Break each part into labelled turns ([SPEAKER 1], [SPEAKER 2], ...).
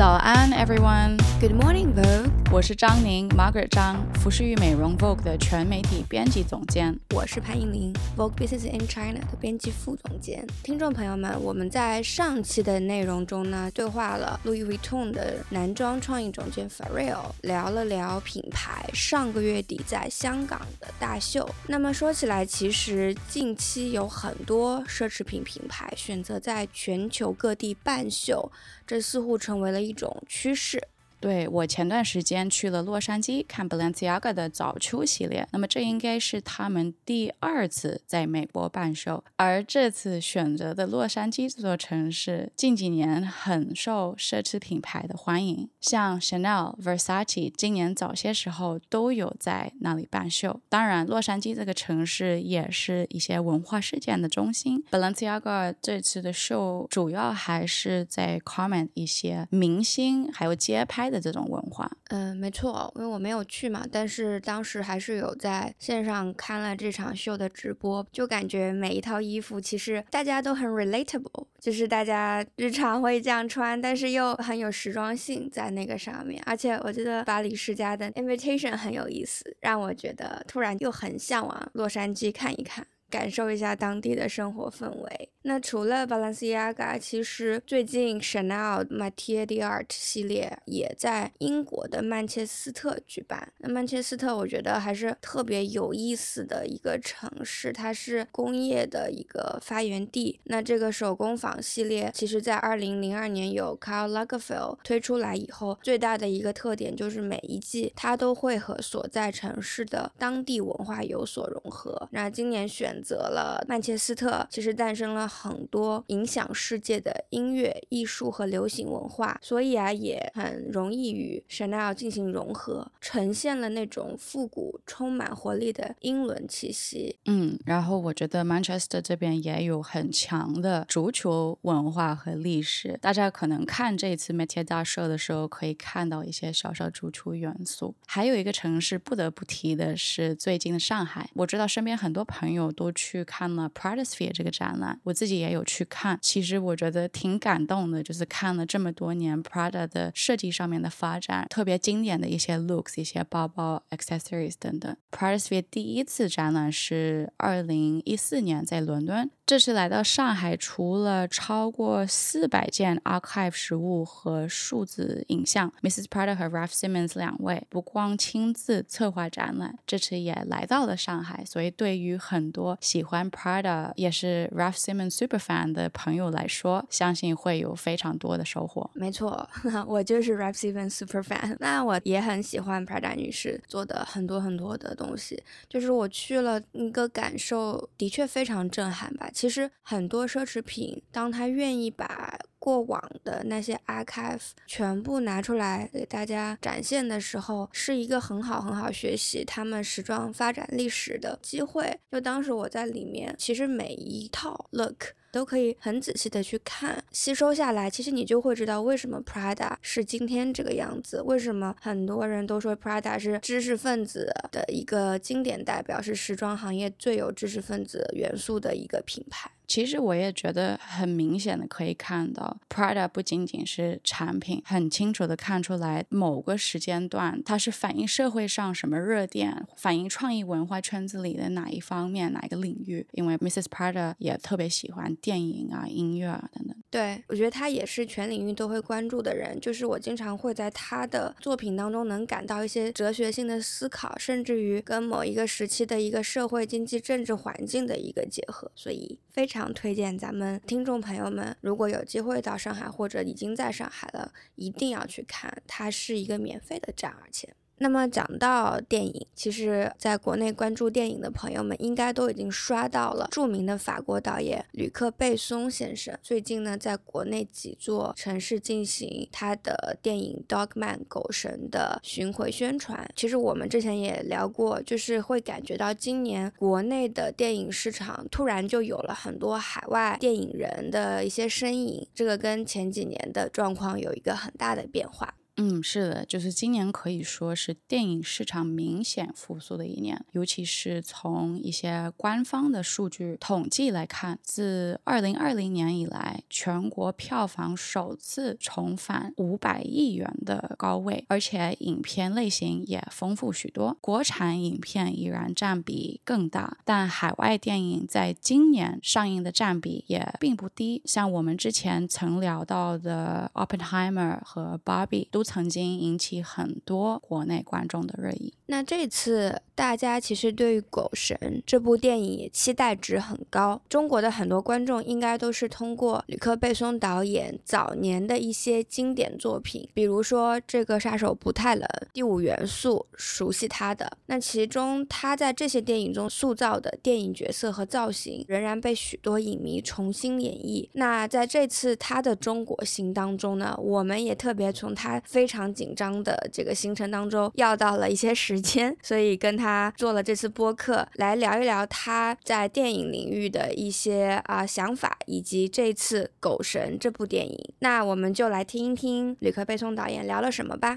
[SPEAKER 1] 早安，everyone。
[SPEAKER 2] Good morning, Vogue。
[SPEAKER 1] 我是张宁，Margaret 张，服饰与美容 Vogue 的全媒体编辑总监。
[SPEAKER 2] 我是潘英玲，Vogue Business in China 的编辑副总监。听众朋友们，我们在上期的内容中呢，对话了 Louis Vuitton 的男装创意总监 Pharrell，聊了聊品牌上个月底在香港的大秀。那么说起来，其实近期有很多奢侈品品牌选择在全球各地办秀，这似乎成为了一种趋势。
[SPEAKER 1] 对我前段时间去了洛杉矶看 Balenciaga 的早秋系列，那么这应该是他们第二次在美国办秀，而这次选择的洛杉矶这座城市近几年很受奢侈品牌的欢迎，像 Chanel、Versace 今年早些时候都有在那里办秀。当然，洛杉矶这个城市也是一些文化事件的中心。Balenciaga 这次的秀主要还是在 comment 一些明星还有街拍。的这种文化，
[SPEAKER 2] 嗯，没错，因为我没有去嘛，但是当时还是有在线上看了这场秀的直播，就感觉每一套衣服其实大家都很 relatable，就是大家日常会这样穿，但是又很有时装性在那个上面，而且我觉得巴黎世家的 invitation 很有意思，让我觉得突然又很向往洛杉矶看一看，感受一下当地的生活氛围。那除了 Balenciaga，其实最近 Chanel Matier d'Art 系列也在英国的曼彻斯特举办。那曼彻斯特我觉得还是特别有意思的一个城市，它是工业的一个发源地。那这个手工坊系列，其实在2002年有 Karl Lagerfeld 推出来以后，最大的一个特点就是每一季它都会和所在城市的当地文化有所融合。那今年选择了曼彻斯特，其实诞生了。很多影响世界的音乐、艺术和流行文化，所以啊，也很容易与 Chanel 进行融合，呈现了那种复古、充满活力的英伦气息。
[SPEAKER 1] 嗯，然后我觉得 Manchester 这边也有很强的足球文化和历史，大家可能看这一次 Metier 大秀的时候，可以看到一些小小足球元素。还有一个城市不得不提的是最近的上海，我知道身边很多朋友都去看了 Prada Sphere 这个展览，我。自己也有去看，其实我觉得挺感动的，就是看了这么多年 Prada 的设计上面的发展，特别经典的一些 looks、一些包包、accessories 等等。prada s v 第一次展览是二零一四年在伦敦。这次来到上海，除了超过四百件 archive 实物和数字影像，Mrs. Prada 和 Ralph Simmons 两位不光亲自策划展览，这次也来到了上海。所以对于很多喜欢 Prada 也是 Ralph Simmons super fan 的朋友来说，相信会有非常多的收获。
[SPEAKER 2] 没错，我就是 Ralphsivan Super fan，。那我也很喜欢 Prada 女士做的很多很多的东西，就是我去了一个感受，的确非常震撼吧。其实很多奢侈品，当他愿意把过往的那些 archive 全部拿出来给大家展现的时候，是一个很好很好学习他们时装发展历史的机会。就当时我在里面，其实每一套 look。都可以很仔细的去看，吸收下来，其实你就会知道为什么 Prada 是今天这个样子，为什么很多人都说 Prada 是知识分子的一个经典代表，是时装行业最有知识分子元素的一个品牌。
[SPEAKER 1] 其实我也觉得很明显的可以看到，Prada 不仅仅是产品，很清楚的看出来某个时间段它是反映社会上什么热点，反映创意文化圈子里的哪一方面、哪一个领域。因为 Mrs. Prada 也特别喜欢电影啊、音乐啊等等。
[SPEAKER 2] 对我觉得他也是全领域都会关注的人，就是我经常会在他的作品当中能感到一些哲学性的思考，甚至于跟某一个时期的一个社会、经济、政治环境的一个结合，所以非常。推荐咱们听众朋友们，如果有机会到上海或者已经在上海了，一定要去看，它是一个免费的展，而且。那么讲到电影，其实在国内关注电影的朋友们，应该都已经刷到了著名的法国导演吕克·贝松先生最近呢，在国内几座城市进行他的电影《Dogman》狗神的巡回宣传。其实我们之前也聊过，就是会感觉到今年国内的电影市场突然就有了很多海外电影人的一些身影，这个跟前几年的状况有一个很大的变化。
[SPEAKER 1] 嗯，是的，就是今年可以说是电影市场明显复苏的一年，尤其是从一些官方的数据统计来看，自二零二零年以来，全国票房首次重返五百亿元的高位，而且影片类型也丰富许多，国产影片依然占比更大，但海外电影在今年上映的占比也并不低，像我们之前曾聊到的《Oppenheimer》和《Barbie》都。曾经引起很多国内观众的热议。
[SPEAKER 2] 那这次大家其实对于《狗神》这部电影也期待值很高。中国的很多观众应该都是通过吕克·贝松导演早年的一些经典作品，比如说《这个杀手不太冷》《第五元素》熟悉他的。那其中他在这些电影中塑造的电影角色和造型，仍然被许多影迷重新演绎。那在这次他的中国行当中呢，我们也特别从他常紧张的这个行程当中要到了一些时间，所以跟他做了这次播客，来聊一聊他在电影领域的一些啊想法，以及这次《狗神》这部电影。那我们就来听一听吕克·贝松导演聊了什么吧。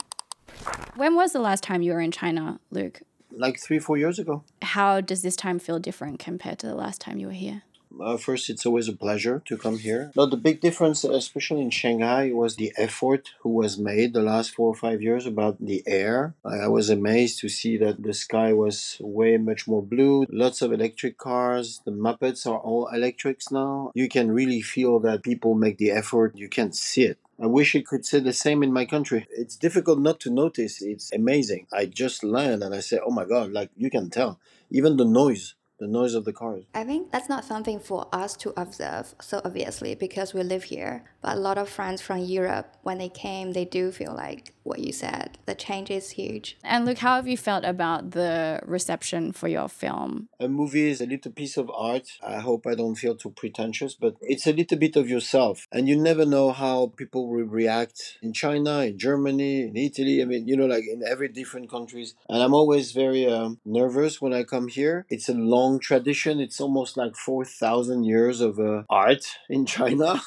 [SPEAKER 1] When was the last time you were in China, Luke?
[SPEAKER 3] Like three, four years ago.
[SPEAKER 1] How does this time feel different compared to the last time you were here?
[SPEAKER 3] Uh, first, it's always a pleasure to come here. Now, the big difference, especially in Shanghai, was the effort who was made the last four or five years about the air. I was amazed to see that the sky was way much more blue. Lots of electric cars. The Muppets are all electrics now. You can really feel that people make the effort. You can see it. I wish it could say the same in my country. It's difficult not to notice. It's amazing. I just land and I say, oh my God, like you can tell. Even the noise the noise of the cars.
[SPEAKER 2] I think that's not something for us to observe so obviously because we live here. But a lot of friends from Europe, when they came, they do feel like what you said. The change is huge.
[SPEAKER 1] And look, how have you felt about the reception for your film?
[SPEAKER 3] A movie is a little piece of art. I hope I don't feel too pretentious, but it's a little bit of yourself. And you never know how people will react in China, in Germany, in Italy. I mean, you know, like in every different countries. And I'm always very um, nervous when I come here. It's a long tradition. It's almost like 4,000 years of uh, art in China.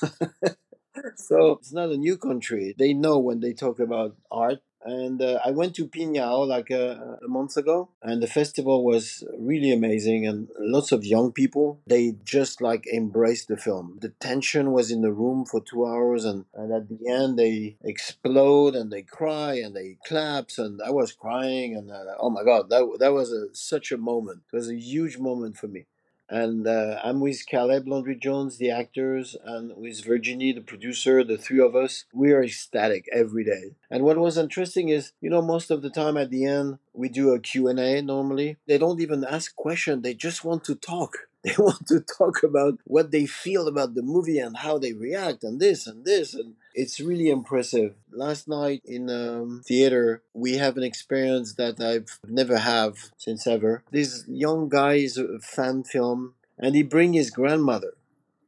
[SPEAKER 3] so it's not a new country. They know when they talk about art. And uh, I went to Pingyao like a, a, month ago, and the festival was really amazing. And lots of young people, they just like embraced the film. The tension was in the room for two hours, and, and at the end, they explode and they cry and they claps. And I was crying, and uh, oh my God, that, that was a, such a moment. It was a huge moment for me and uh, I'm with Caleb Landry Jones, the actors, and with Virginie, the producer, the three of us. We are ecstatic every day. And what was interesting is, you know, most of the time at the end, we do a Q&A normally. They don't even ask questions, they just want to talk. They want to talk about what they feel about the movie and how they react and this and this. And it's really impressive. Last night in um, theater, we have an experience that I've never have since ever. This young guy is a fan film and he bring his grandmother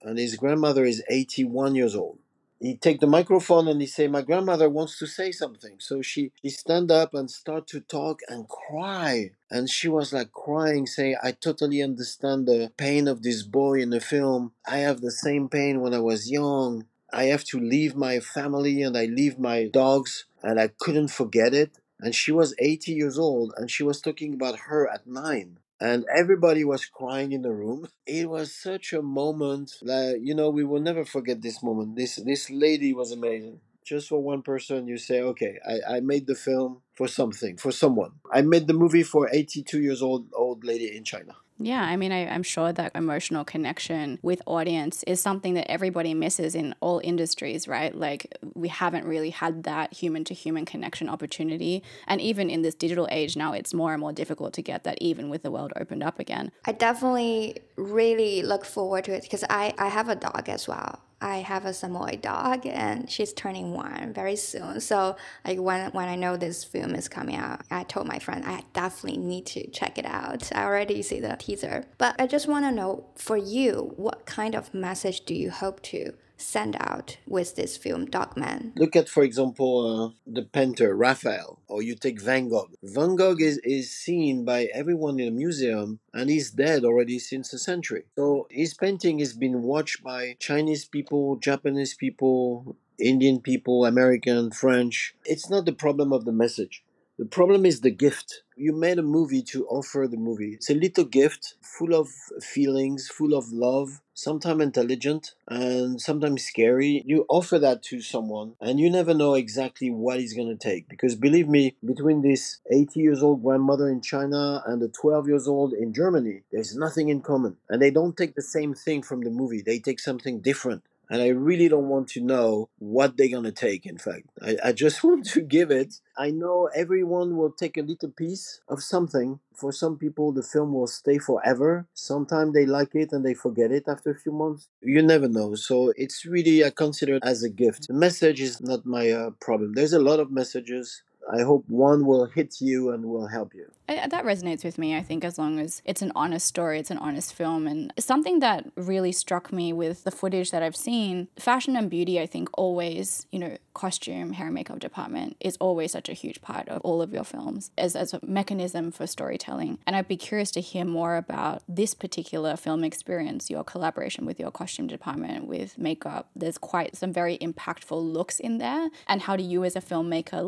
[SPEAKER 3] and his grandmother is 81 years old. He take the microphone and he say my grandmother wants to say something. So she she stand up and start to talk and cry. And she was like crying saying i totally understand the pain of this boy in the film. I have the same pain when i was young i have to leave my family and i leave my dogs and i couldn't forget it and she was 80 years old and she was talking about her at nine and everybody was crying in the room. It was such a moment that you know we will never forget this moment. This this lady was amazing. Just for one person, you say, okay, I, I made the film for something, for someone. I made the movie for 82 years old old lady in China.
[SPEAKER 1] Yeah, I mean, I, am sure that emotional connection with audience is something that everybody misses in all industries, right? Like, we haven't really had that human to human connection opportunity. And even in this digital age now, it's more and more difficult to get that, even with the world opened up again.
[SPEAKER 2] I definitely really look forward to it because I, I have a dog as well. I have a Samoy dog and she's turning one very soon. So like when when I know this film is coming out, I told my friend I definitely need to check it out. I already see the teaser. But I just want to know for you, what kind of message do you hope to send out with this film Dogman.
[SPEAKER 3] Look at, for example, uh, the painter Raphael, or you take Van Gogh. Van Gogh is, is seen by everyone in a museum and he's dead already since a century. So his painting has been watched by Chinese people, Japanese people, Indian people, American, French. It's not the problem of the message. The problem is the gift. You made a movie to offer the movie. It's a little gift full of feelings, full of love, sometimes intelligent and sometimes scary. You offer that to someone and you never know exactly what he's going to take. Because believe me, between this 80 years old grandmother in China and the 12 years old in Germany, there's nothing in common. And they don't take the same thing from the movie, they take something different and I really don't want to know what they're gonna take. In fact, I, I just want to give it. I know everyone will take a little piece of something. For some people, the film will stay forever. Sometimes they like it and they forget it after a few months. You never know. So it's really I consider it as a gift. The message is not my uh, problem. There's a lot of messages. I hope one will hit you and will help you.
[SPEAKER 1] I, that resonates with me. I think as long as it's an honest story, it's an honest film. And something that really struck me with the footage that I've seen, fashion and beauty, I think always, you know, costume, hair and makeup department is always such a huge part of all of your films as, as a mechanism for storytelling. And I'd be curious to hear more about this particular film experience, your collaboration with your costume department, with makeup. There's quite some very impactful looks in there. And how do you as a filmmaker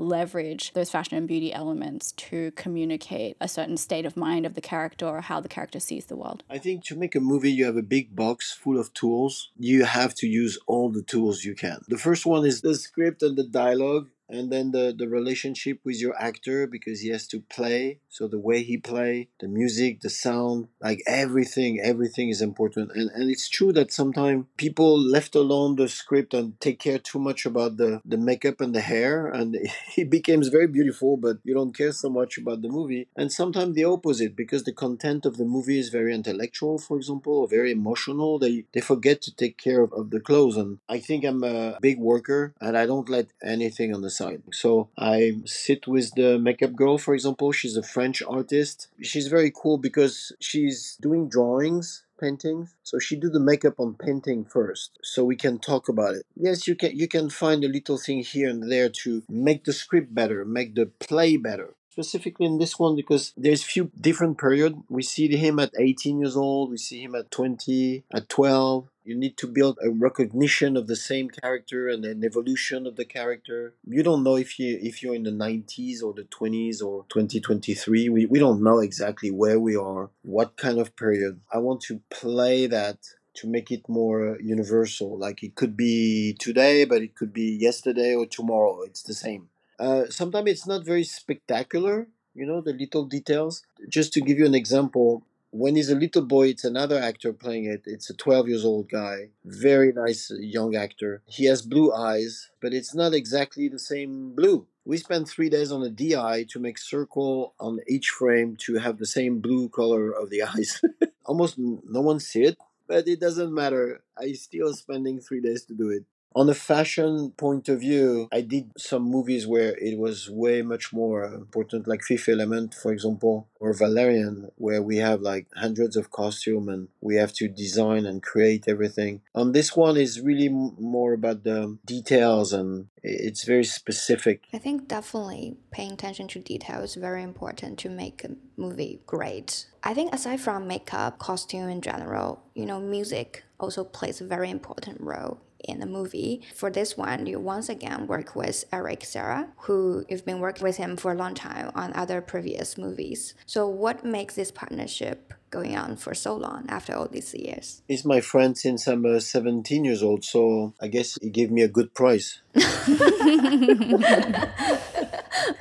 [SPEAKER 1] those fashion and beauty elements to communicate? a certain state of mind of the character or how the character sees the world.
[SPEAKER 3] I think to make a movie, you have a big box full of tools. You have to use all the tools you can. The first one is the script and the dialogue and then the the relationship with your actor because he has to play. So the way he play the music the sound like everything everything is important. And and it's true that sometimes people left alone the script and take care too much about the the makeup and the hair and it becomes very beautiful but you don't care so much about the movie. And sometimes the opposite because the content of the movie is very intellectual for example or very emotional they they forget to take care of, of the clothes. And i think i'm a big worker and i don't let anything on the So I sit with the makeup girl, for example. She's a French artist. She's very cool because she's doing drawings paintings. So she do the makeup on painting first so we can talk about it. Yes you can you can find a little thing here and there to make the script better make the play better. Specifically in this one because there's a few different period. We see him at 18 years old. We see him at 20 at 12 you need to build a recognition of the same character and an evolution of the character. You don't know if you if you're in the 90s or the 20s or 2023. We, we don't know exactly where we are, what kind of period. I want to play that to make it more universal. Like it could be today, but it could be yesterday or tomorrow. It's the same. Uh, sometimes it's not very spectacular, you know, the little details. Just to give you an example, when he's a little boy, it's another actor playing it. It's a 12 years old guy, very nice uh, young actor. He has blue eyes, but it's not exactly the same blue. We spent three days on a DI to make circle on each frame to have the same blue color of the eyes. Almost no one see it, but it doesn't matter. I still spending three days to do it. On a fashion point of view, I did some movies where it was way much more important, like Fifth Element, for example, or Valerian, where we have like hundreds of costume and we have to design and create everything. On this one is really more about the details and it's very specific.
[SPEAKER 2] I think definitely paying attention to detail is very important to make a movie great. I think aside from makeup, costume in general, you know, music also plays a very important role in the movie. For this one, you once again work with Eric Serra, who you've been working with him for a long time on other previous movies. So, what makes this partnership going on for so long after all these years?
[SPEAKER 3] He's my friend since I'm uh, 17 years old, so I guess he gave me a good price.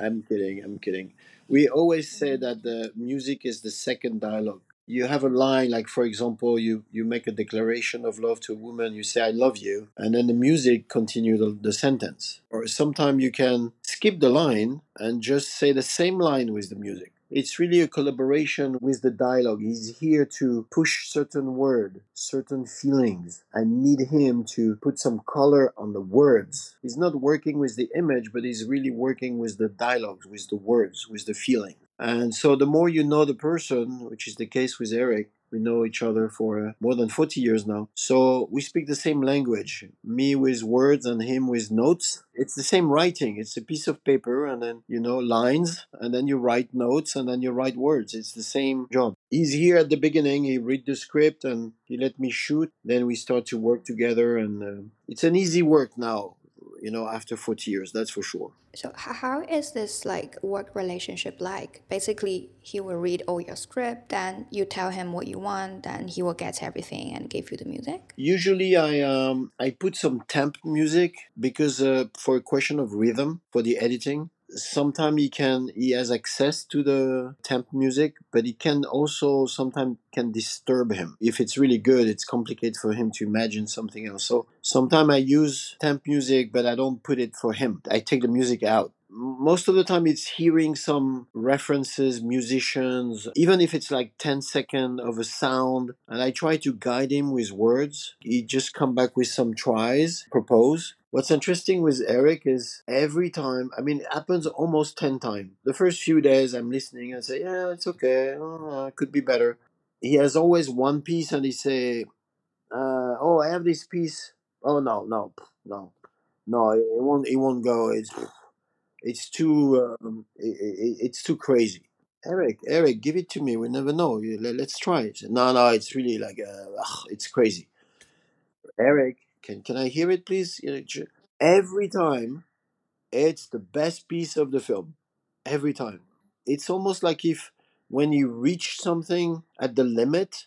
[SPEAKER 3] I'm kidding, I'm kidding. We always say that the music is the second dialogue you have a line like for example you you make a declaration of love to a woman you say i love you and then the music continue the, the sentence or sometimes you can skip the line and just say the same line with the music it's really a collaboration with the dialogue. He's here to push certain word, certain feelings. I need him to put some color on the words. He's not working with the image, but he's really working with the dialogues, with the words, with the feeling. And so the more you know the person, which is the case with Eric, we know each other for uh, more than 40 years now. So we speak the same language. Me with words and him with notes. It's the same writing. It's a piece of paper and then, you know, lines and then you write notes and then you write words. It's the same job. He's here at the beginning. He read the script and he let me shoot. Then we start to work together and uh, it's an easy work now you know, after 40 years, that's for sure.
[SPEAKER 2] So how is this like work relationship like? Basically, he will read all your script, then you tell him what you want, then he will get everything and give you the music.
[SPEAKER 3] Usually, I um I put some temp music because uh, for a question of rhythm for the editing. Sometimes he can he has access to the temp music, but it can also sometimes can disturb him. If it's really good, it's complicated for him to imagine something else. So sometimes I use temp music, but I don't put it for him. I take the music out most of the time it's hearing some references musicians even if it's like 10 seconds of a sound and i try to guide him with words he just come back with some tries propose What's interesting with Eric is every time, I mean, it happens almost 10 times. The first few days I'm listening and say, yeah, it's okay, oh, could be better. He has always one piece and he say, uh, oh, I have this piece. Oh, no, no, no, no, it won't, it won't go. It's, it's too, um, it, it, it's too crazy. Eric, Eric, give it to me. We never know. Let, us try it. No, no, it's really like, uh, ugh, it's crazy. Eric, can can I hear it, please? You know, every time, it's the best piece of the film. Every time, it's almost like if when you reach something at the limit,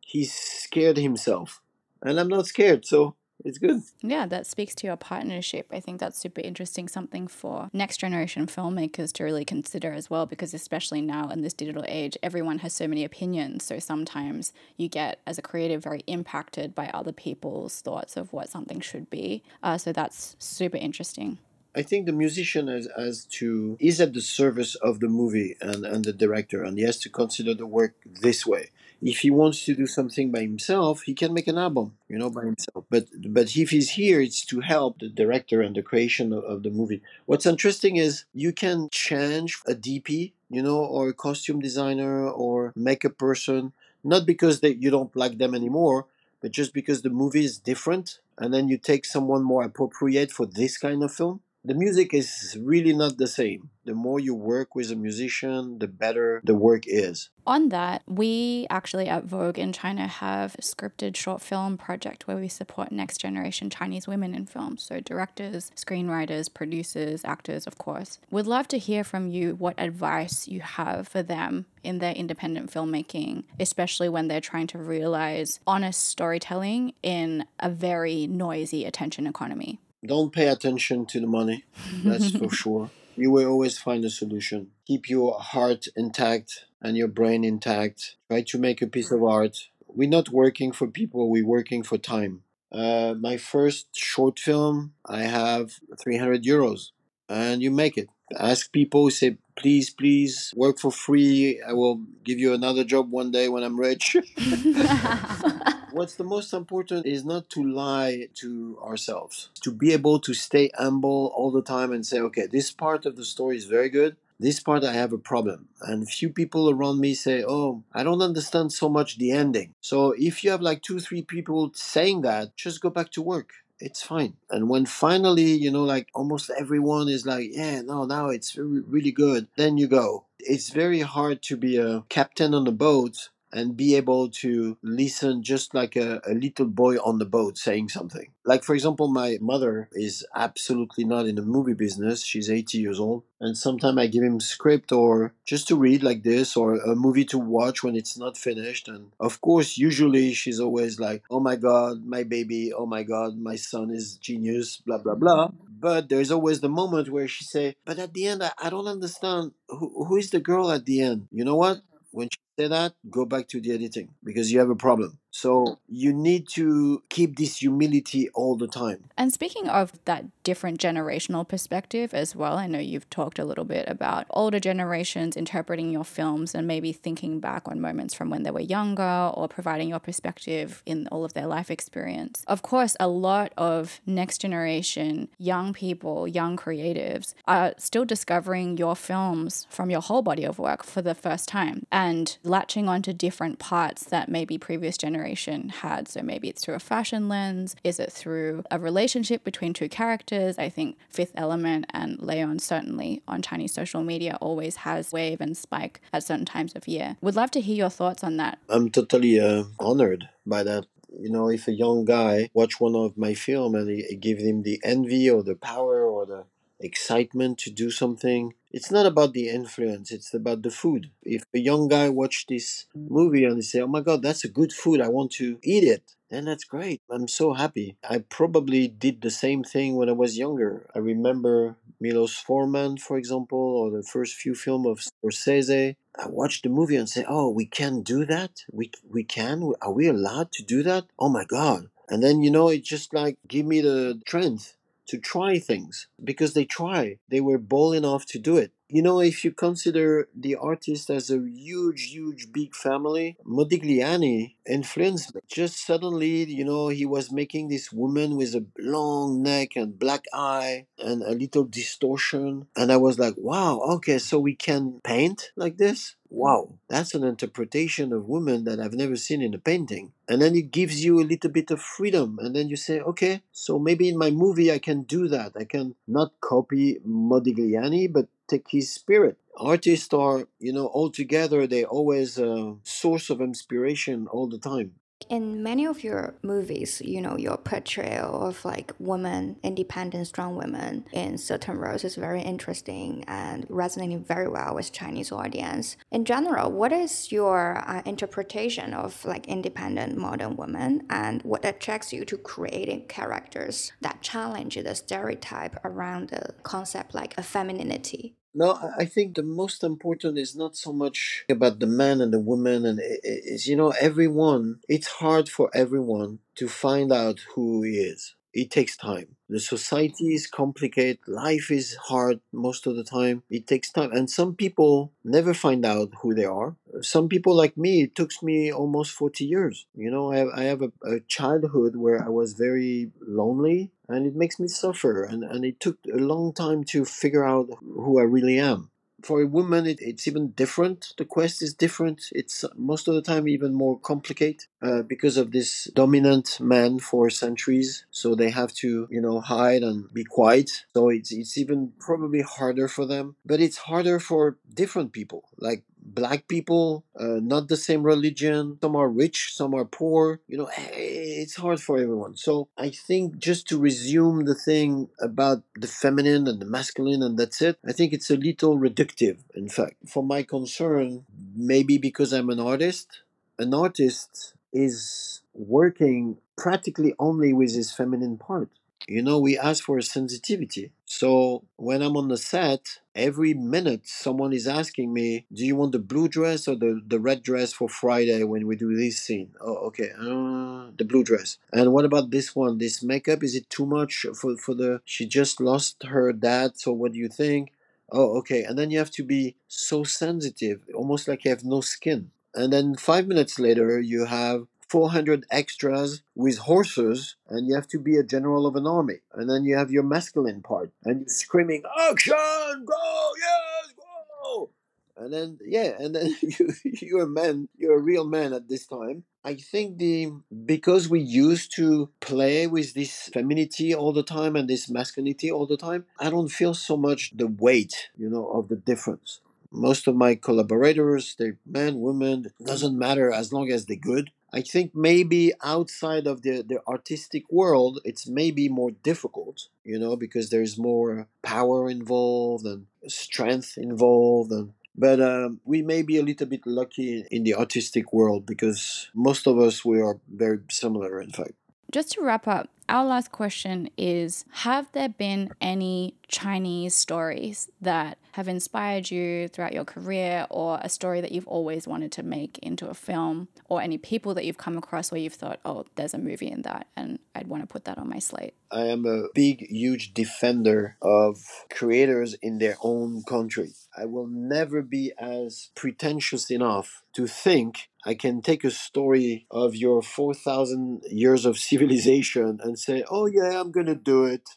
[SPEAKER 3] he's scared himself, and I'm not scared. So it's good.
[SPEAKER 1] Yeah, that speaks to your partnership. I think that's super interesting, something for next generation filmmakers to really consider as well, because especially now in this digital age, everyone has so many opinions. So sometimes you get, as a creative, very impacted by other people's thoughts of what something should be. Uh, so that's super interesting.
[SPEAKER 3] I think the musician has, has to is at the service of the movie and, and the director, and he has to consider the work this way if he wants to do something by himself, he can make an album, you know, by himself. But but if he's here, it's to help the director and the creation of, of the movie. What's interesting is you can change a DP, you know, or a costume designer or makeup person, not because they, you don't like them anymore, but just because the movie is different, and then you take someone more appropriate for this kind of film the music is really not the same. The more you work with a musician, the better the work is.
[SPEAKER 1] On that, we actually at Vogue in China have a scripted short film project where we support next generation Chinese women in films. So, directors, screenwriters, producers, actors, of course. We'd love to hear from you what advice you have for them in their independent filmmaking, especially when they're trying to realize honest storytelling in a very noisy attention economy
[SPEAKER 3] don't pay attention to the money. That's for sure. You will always find a solution. Keep your heart intact and your brain intact. Try to make a piece of art. We're not working for people, we're working for time. Uh, my first short film, I have 300 euros, and you make it. Ask people, say, please, please work for free. I will give you another job one day when I'm rich. what's the most important is not to lie to ourselves, to be able to stay humble all the time and say, okay, this part of the story is very good. This part I have a problem. And few people around me say, oh, I don't understand so much the ending. So if you have like two, three people saying that, just go back to work it's fine. And when finally, you know, like almost everyone is like, yeah, no, now it's really good, then you go. It's very hard to be a captain on a boat and be able to listen just like a, a, little boy on the boat saying something. Like, for example, my mother is absolutely not in the movie business. She's 80 years old. And sometimes I give him script or just to read like this or a movie to watch when it's not finished. And of course, usually she's always like, oh my God, my baby. Oh my God, my son is genius, blah, blah, blah. But there's always the moment where she say, but at the end, I, I don't understand who, who is the girl at the end. You know what? When she say that, go back to the editing because you have a problem. So you need to keep this humility all the time.
[SPEAKER 1] And speaking of that different generational perspective as well, I know you've talked a little bit about older generations interpreting your films and maybe thinking back on moments from when they were younger or providing your perspective in all of their life experience. Of course, a lot of next generation young people, young creatives are still discovering your films from your whole body of work for the first time and latching onto different parts that maybe previous generations generation had. So maybe it's through a fashion lens. Is it through a relationship between two characters? I think Fifth Element and Leon certainly on Chinese social media always has wave and spike at certain times of year. Would love to hear your thoughts on that.
[SPEAKER 3] I'm totally uh, honored by that you know, if a young guy watch one of my film and it, gives him the envy or the power or the excitement to do something, it's not about the influence, it's about the food. If a young guy watch this movie and they say, oh my God, that's a good food, I want to eat it, then that's great. I'm so happy. I probably did the same thing when I was younger. I remember Milos Forman, for example, or the first few film of Scorsese. I watched the movie and say, "Oh, we can do that. We we can. Are we allowed to do that? Oh my god!" And then you know, it just like give me the strength to try things because they try. They were bold enough to do it. You know, if you consider the artist as a huge, huge, big family, Modigliani influenced me. Just suddenly, you know, he was making this woman with a long neck and black eye and a little distortion. And I was like, wow, okay, so we can paint like this? Wow, mm-hmm. that's an interpretation of women that I've never seen in a painting. And then it gives you a little bit of freedom. And then you say, okay, so maybe in my movie I can do that. I can not copy Modigliani, but take his spirit. Artists are, you know, all together, they always a source of inspiration all the time.
[SPEAKER 2] In many of your movies, you know, your portrayal of like women, independent, strong women in certain roles is very interesting and resonating very well with Chinese audience. In general, what is your uh, interpretation of like independent modern women and what attracts you to creating characters that challenge the stereotype around the concept like a femininity?
[SPEAKER 3] No, I think the most important is not so much about the man and the woman, and is you know everyone. It's hard for everyone to find out who he is. It takes time. The society is complicated. Life is hard most of the time. It takes time, and some people never find out who they are. Some people like me, it took me almost forty years. You know, I have, I have a, a childhood where I was very lonely, and it makes me suffer, and and it took a long time to figure out who I really am. For a woman it, it's even different. The quest is different. It's most of the time even more complicated uh, because of this dominant man for centuries. So they have to you know hide and be quiet. So it's it's even probably harder for them. But it's harder for different people. Like black people, uh, not the same religion. Some are rich, some are poor. You know, eh, it's hard for everyone. So I think just to resume the thing about the feminine and the masculine, and that's it, I think it's a little reductive, in fact. For my concern, maybe because I'm an artist, an artist is working practically only with his feminine part. You know, we ask for a sensitivity. So when I'm on the set, every minute someone is asking me, "Do you want the blue dress or the, the red dress for Friday when we do this scene?" Oh, okay, uh, the blue dress. And what about this one? This makeup is it too much for for the? She just lost her dad. So what do you think? Oh, okay. And then you have to be so sensitive, almost like you have no skin. And then five minutes later, you have 400 extras with horses, and you have to be a general of an army. And then you have your masculine part, and you're screaming, Action! Go! Yes! Go! And then, yeah, and then you, you're a man, you're a real man at this time. I think the because we used to play with this femininity all the time and this masculinity all the time, I don't feel so much the weight, you know, of the difference most of my collaborators they're men women it doesn't matter as long as they're good i think maybe outside of the, the artistic world it's maybe more difficult you know because there's more power involved and strength involved and but um, we may be a little bit lucky in the artistic world because most of us we are very similar in fact.
[SPEAKER 1] Just to wrap up, our last question is Have there been any Chinese stories that have inspired you throughout your career, or a story that you've always wanted to make into a film, or any people that you've come across where you've thought, oh, there's a movie in that, and I'd want to put that on my slate?
[SPEAKER 3] I am a big, huge defender of creators in their own country. I will never be as pretentious enough to think I can take a story of your 4,000 years of civilization and say, oh, yeah, I'm to do it.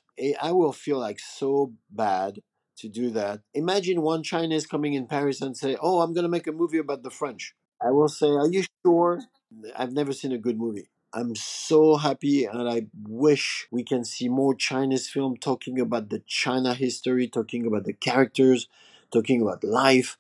[SPEAKER 3] I will feel like so bad to do that. Imagine one Chinese coming in Paris and say, oh, I'm to make a movie about the French. I will say, are you sure? I've never seen a good movie. I'm so happy and I wish we can see more Chinese film talking about the China history, talking about the characters, talking about life.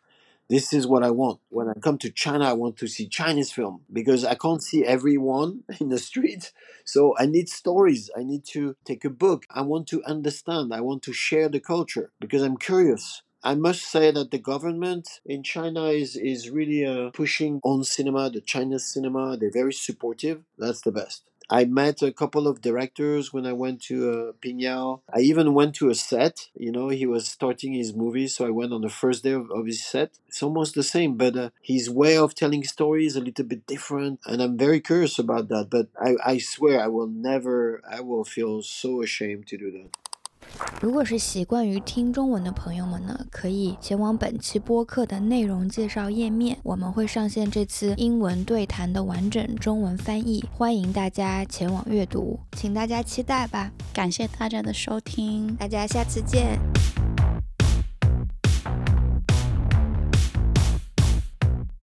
[SPEAKER 3] This is what I want. When I come to China, I want to see Chinese film because I can't see everyone in the street. So I need stories. I need to take a book. I want to understand. I want to share the culture because I'm curious. I must say that the government in China is is really uh, pushing on cinema, the Chinese cinema. They're very supportive. That's the best. I met a couple of directors when I went to uh, Pingyao. I even went to a set. You know, he was starting his movie, so I went on the first day of, of his set. It's almost the same, but uh, his way of telling stories a little bit different, and I'm very curious about that. But I, I swear, I will never, I will feel so ashamed to do that.
[SPEAKER 2] 如果是习惯于听中文的朋友们呢，可以前往本期播客的内容介绍页面，我们会上线这次英文对谈的完整中文翻译，欢迎大家前往阅读，请大家期待吧。
[SPEAKER 1] 感谢大家的收听，
[SPEAKER 2] 大家下次见。